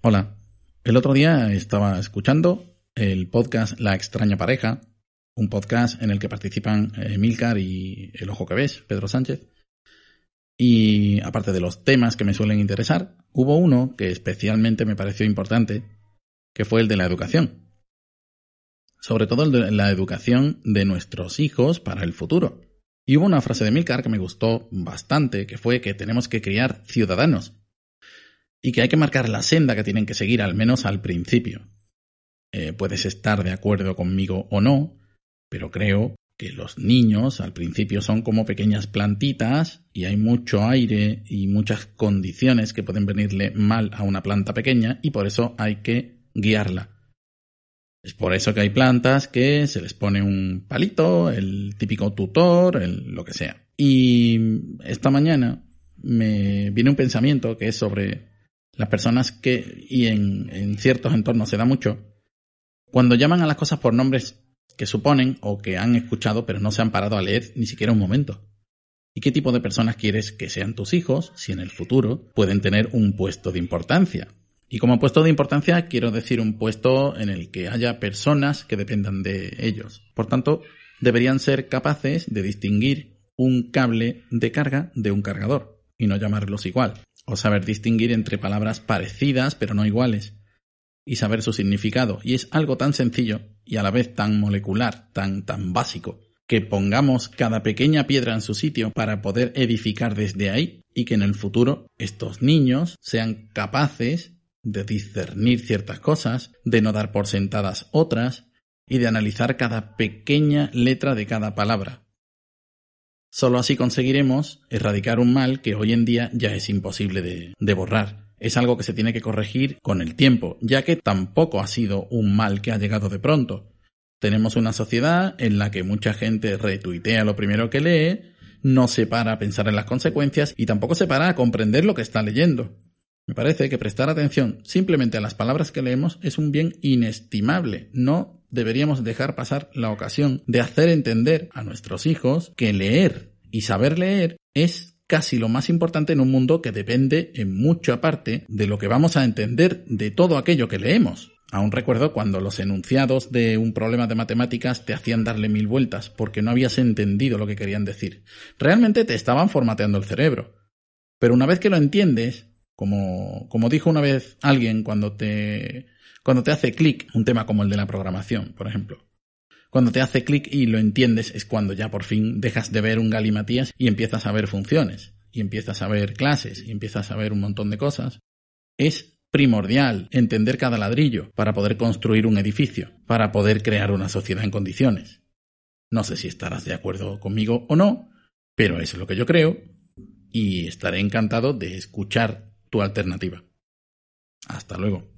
Hola. El otro día estaba escuchando el podcast La extraña pareja, un podcast en el que participan eh, Milcar y El Ojo que ves, Pedro Sánchez. Y aparte de los temas que me suelen interesar, hubo uno que especialmente me pareció importante, que fue el de la educación. Sobre todo el de la educación de nuestros hijos para el futuro. Y hubo una frase de Milcar que me gustó bastante, que fue que tenemos que criar ciudadanos, y que hay que marcar la senda que tienen que seguir, al menos al principio. Eh, puedes estar de acuerdo conmigo o no, pero creo que los niños al principio son como pequeñas plantitas y hay mucho aire y muchas condiciones que pueden venirle mal a una planta pequeña y por eso hay que guiarla. Es por eso que hay plantas que se les pone un palito, el típico tutor, el, lo que sea. Y esta mañana me viene un pensamiento que es sobre las personas que, y en, ciertos entornos se da mucho, cuando llaman a las cosas por nombres que suponen o que han escuchado pero no se han parado a leer ni siquiera un momento. ¿Y qué tipo de personas quieres que sean tus hijos si en el futuro pueden tener un puesto de importancia? Y como puesto de importancia quiero decir un puesto en el que haya personas que dependan de ellos. Por tanto, deberían ser capaces de distinguir un cable de carga de un cargador y no llamarlos igual o saber distinguir entre palabras parecidas pero no iguales, y saber su significado. Y es algo tan sencillo y a la vez tan molecular, tan, tan básico, que pongamos cada pequeña piedra en su sitio para poder edificar desde ahí y que en el futuro estos niños sean capaces de discernir ciertas cosas, de no dar por sentadas otras y de analizar cada pequeña letra de cada palabra, Solo así conseguiremos erradicar un mal que hoy en día ya es imposible de, borrar. Es algo que se tiene que corregir con el tiempo, ya que tampoco ha sido un mal que ha llegado de pronto. Tenemos una sociedad en la que mucha gente retuitea lo primero que lee, no se para a pensar en las consecuencias y tampoco se para a comprender lo que está leyendo. Me parece que prestar atención simplemente a las palabras que leemos es un bien inestimable. No deberíamos dejar pasar la ocasión de hacer entender a nuestros hijos que leer y saber leer es casi lo más importante en un mundo que depende en mucha parte de lo que vamos a entender de todo aquello que leemos. Aún recuerdo cuando los enunciados de un problema de matemáticas te hacían darle mil vueltas porque no habías entendido lo que querían decir. Realmente te estaban formateando el cerebro. Pero una vez que lo entiendes, como, como dijo una vez alguien cuando te, cuando te hace clic, un tema como el de la programación, por ejemplo. Cuando te hace clic y lo entiendes es cuando ya por fin dejas de ver un galimatías y empiezas a ver funciones, y empiezas a ver clases, y empiezas a ver un montón de cosas. Es primordial entender cada ladrillo para poder construir un edificio, para poder crear una sociedad en condiciones. No sé si estarás de acuerdo conmigo o no, pero es lo que yo creo y estaré encantado de escuchar tu alternativa. Hasta luego.